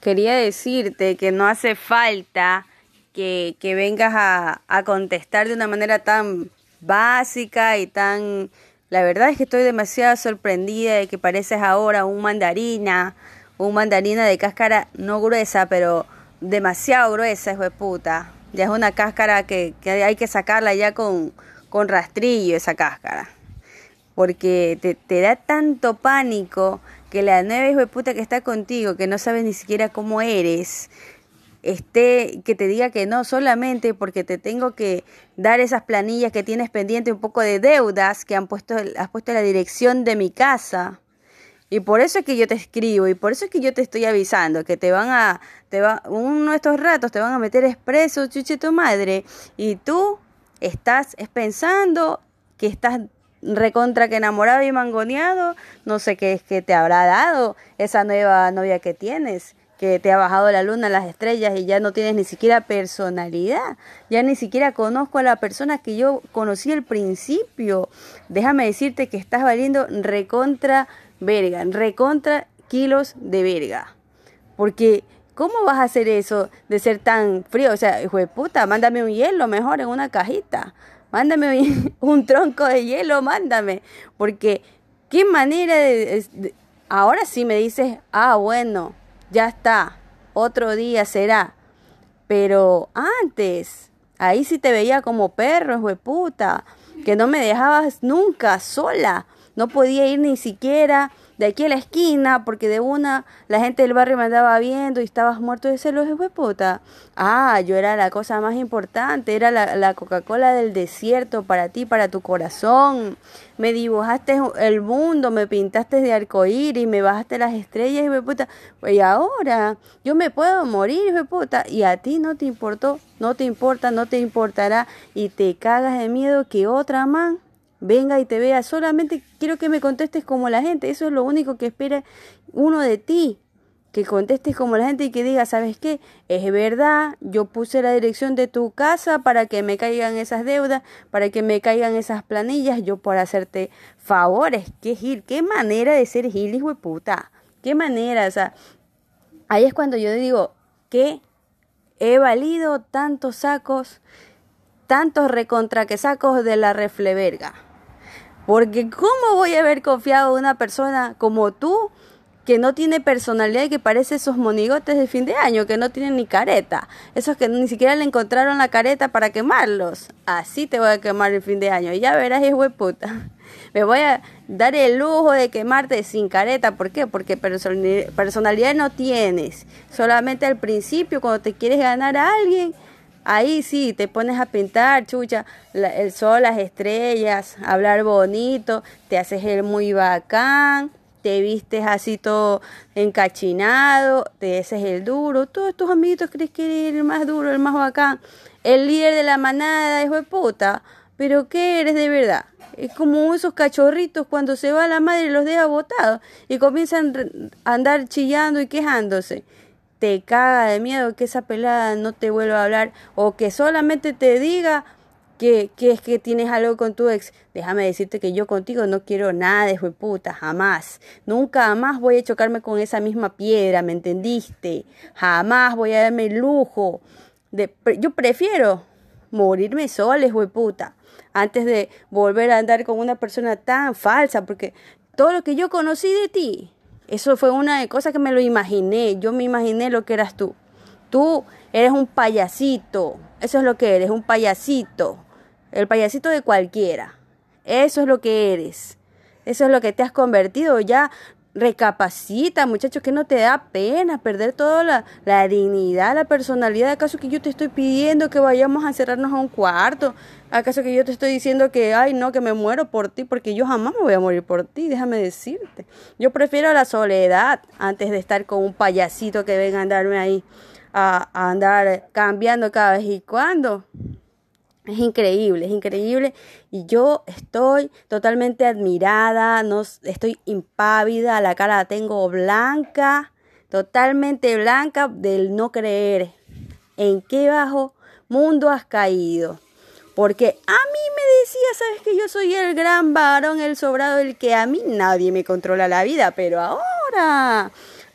quería decirte que no hace falta que, que vengas a, a contestar de una manera tan básica y tan... La verdad es que estoy demasiado sorprendida de que pareces ahora un mandarina, un mandarina de cáscara no gruesa, pero demasiado gruesa, hijo de puta. Ya es una cáscara que, que hay que sacarla ya con, con rastrillo, esa cáscara. Porque te, te da tanto pánico que la nueva hijo de puta que está contigo, que no sabes ni siquiera cómo eres, esté, que te diga que no solamente porque te tengo que dar esas planillas que tienes pendiente, un poco de deudas que han puesto, has puesto la dirección de mi casa. Y por eso es que yo te escribo y por eso es que yo te estoy avisando que te van a, te va, uno de estos ratos te van a meter expreso, chuche tu madre, y tú estás pensando que estás recontra que enamorado y mangoneado, no sé qué es que te habrá dado esa nueva novia que tienes, que te ha bajado la luna, las estrellas y ya no tienes ni siquiera personalidad, ya ni siquiera conozco a la persona que yo conocí al principio. Déjame decirte que estás valiendo recontra verga, recontra kilos de verga. Porque ¿Cómo vas a hacer eso de ser tan frío? O sea, hijo de puta, mándame un hielo mejor en una cajita. Mándame un tronco de hielo, mándame. Porque, ¿qué manera de, Ahora sí me dices, ah, bueno, ya está, otro día será. Pero antes, ahí sí te veía como perro, hijo de puta, que no me dejabas nunca sola. No podía ir ni siquiera de aquí a la esquina, porque de una la gente del barrio me andaba viendo y estabas muerto de celos, de puta. Ah, yo era la cosa más importante, era la, la Coca-Cola del desierto para ti, para tu corazón. Me dibujaste el mundo, me pintaste de arcoíris, me bajaste las estrellas, de puta. Y ahora yo me puedo morir, de puta, y a ti no te importó, no te importa, no te importará, y te cagas de miedo que otra man venga y te vea. Solamente quiero que me contestes como la gente. Eso es lo único que espera uno de ti. Que contestes como la gente y que diga, ¿sabes qué? Es verdad, yo puse la dirección de tu casa para que me caigan esas deudas, para que me caigan esas planillas, yo por hacerte favores. ¿Qué gil? ¿Qué manera de ser gil, hijo de puta? ¿Qué manera? O sea, ahí es cuando yo digo que he valido tantos sacos, tantos recontra que sacos de la refleverga. Porque ¿cómo voy a haber confiado en una persona como tú que no tiene personalidad y que parece esos monigotes de fin de año, que no tienen ni careta? Esos que ni siquiera le encontraron la careta para quemarlos. Así te voy a quemar el fin de año. Y ya verás, de puta. Me voy a dar el lujo de quemarte sin careta. ¿Por qué? Porque personalidad no tienes. Solamente al principio, cuando te quieres ganar a alguien Ahí sí, te pones a pintar, chucha, el sol, las estrellas, hablar bonito, te haces el muy bacán, te vistes así todo encachinado, te haces el duro, todos tus amiguitos crees que eres el más duro, el más bacán, el líder de la manada, hijo de puta, pero ¿qué eres de verdad? Es como esos cachorritos cuando se va la madre y los deja botados y comienzan a andar chillando y quejándose te caga de miedo que esa pelada no te vuelva a hablar o que solamente te diga que, que, es que tienes algo con tu ex, déjame decirte que yo contigo no quiero nada de puta, jamás. Nunca jamás voy a chocarme con esa misma piedra, ¿me entendiste? Jamás voy a darme el lujo. De, yo prefiero morirme sola, puta, antes de volver a andar con una persona tan falsa, porque todo lo que yo conocí de ti eso fue una de cosas que me lo imaginé. Yo me imaginé lo que eras tú. Tú eres un payasito. Eso es lo que eres, un payasito. El payasito de cualquiera. Eso es lo que eres. Eso es lo que te has convertido. Ya recapacita, muchachos, que no te da pena perder toda la, la, dignidad, la personalidad. ¿Acaso que yo te estoy pidiendo que vayamos a encerrarnos a un cuarto? ¿Acaso que yo te estoy diciendo que, ay, no, que me muero por ti? Porque yo jamás me voy a morir por ti, déjame decirte. Yo prefiero la soledad antes de estar con un payasito que venga a andarme ahí, a, a andar cambiando cada vez y cuando. Es increíble, es increíble. Y yo estoy totalmente admirada, no, estoy impávida, la cara la tengo blanca, totalmente blanca del no creer. ¿En qué bajo mundo has caído? Porque a mí me decía, sabes que yo soy el gran varón, el sobrado, el que a mí nadie me controla la vida, pero ahora,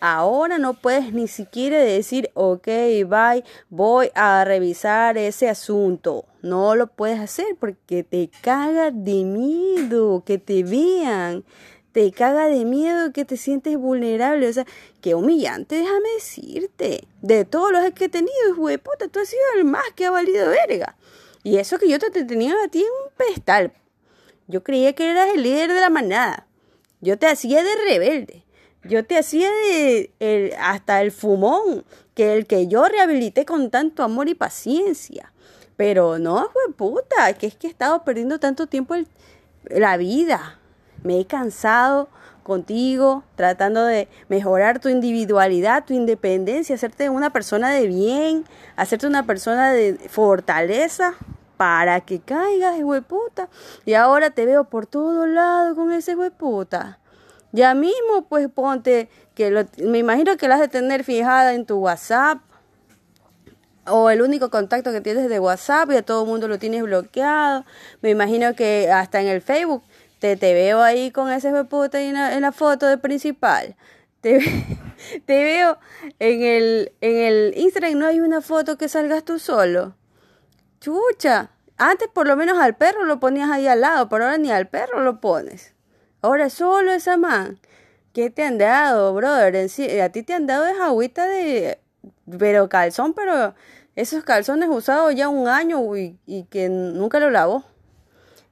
Ahora no puedes ni siquiera decir, ok, bye, voy a revisar ese asunto. No lo puedes hacer porque te caga de miedo que te vean. Te caga de miedo que te sientes vulnerable. O sea, qué humillante, déjame decirte. De todos los que he tenido, hijo puta, tú has sido el más que ha valido verga. Y eso que yo te tenía a ti en un pedestal. Yo creía que eras el líder de la manada. Yo te hacía de rebelde. Yo te hacía el, hasta el fumón, que el que yo rehabilité con tanto amor y paciencia. Pero no, fue puta, que es que he estado perdiendo tanto tiempo la vida. Me he cansado contigo, tratando de mejorar tu individualidad, tu independencia, hacerte una persona de bien, hacerte una persona de fortaleza para que caigas, puta. Y ahora te veo por todos lados con ese puta. Ya mismo, pues ponte, que lo, me imagino que la has de tener fijada en tu WhatsApp o el único contacto que tienes de WhatsApp y a todo el mundo lo tienes bloqueado. Me imagino que hasta en el Facebook te, veo ahí con ese puta en en la foto de principal. Te, te veo en el, en el Instagram, no hay una foto que salgas tú solo. Chucha, antes por lo menos al perro lo ponías ahí al lado, pero ahora ni al perro lo pones. Ahora solo esa man. ¿Qué te han dado, brother? a ti te han dado esa agüita de... Pero calzón, pero esos calzones usados ya un año y, y que nunca lo lavó.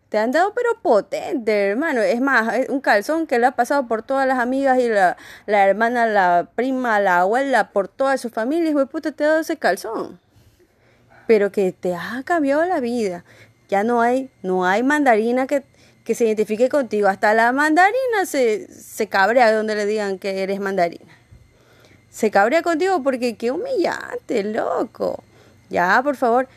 Te han dado pero potente, hermano. Es más, un calzón que le ha pasado por todas las amigas y la, hermana, la prima, la abuela, por todas sus familias. Güey, puta, te ha dado ese calzón. Pero que te ha cambiado la vida. Ya no hay, no hay mandarina que que se identifique contigo. Hasta la mandarina se, se cabrea donde le digan que eres mandarina. Se cabrea contigo porque qué humillante, loco. Ya, por favor,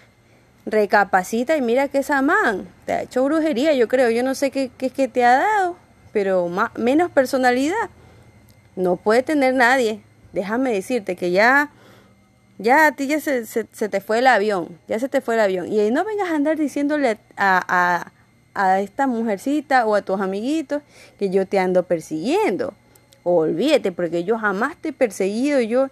recapacita y mira que esa man te ha hecho brujería, yo creo. Yo no sé qué, qué es que te ha dado, pero más, menos personalidad no puede tener nadie. Déjame decirte que ya, ya a ti ya se, se, te fue el avión, ya se te fue el avión. Y no vengas a andar diciéndole a a esta mujercita o a tus amiguitos que yo te ando persiguiendo. Olvídate, porque yo jamás te he perseguido, yo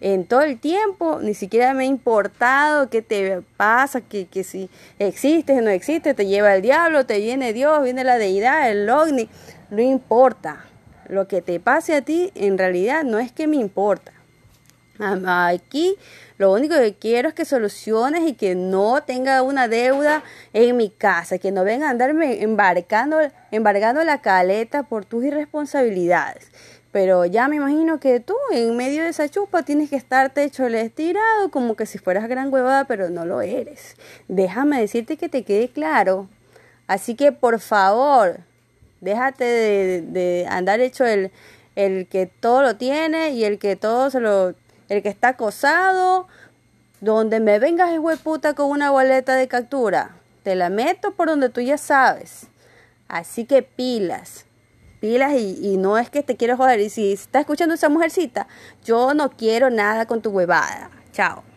en todo el tiempo ni siquiera me ha importado qué te pasa, que, que si existes o no existes, te lleva el diablo, te viene Dios, viene la deidad, el ovni, no importa. Lo que te pase a ti en realidad no es que me importa. Aquí lo único que quiero es que soluciones y que no tenga una deuda en mi casa, que no venga a andarme embarcando, embargando la caleta por tus irresponsabilidades. Pero ya me imagino que tú en medio de esa chupa tienes que estarte hecho el estirado como que si fueras gran huevada, pero no lo eres. Déjame decirte que te quede claro. Así que por favor, déjate de, de andar hecho el, el que todo lo tiene y el que todo se lo el que está acosado, donde me vengas de puta con una boleta de captura, te la meto por donde tú ya sabes. Así que pilas, pilas y, y no es que te quiero joder. Y si estás escuchando esa mujercita, yo no quiero nada con tu huevada. Chao.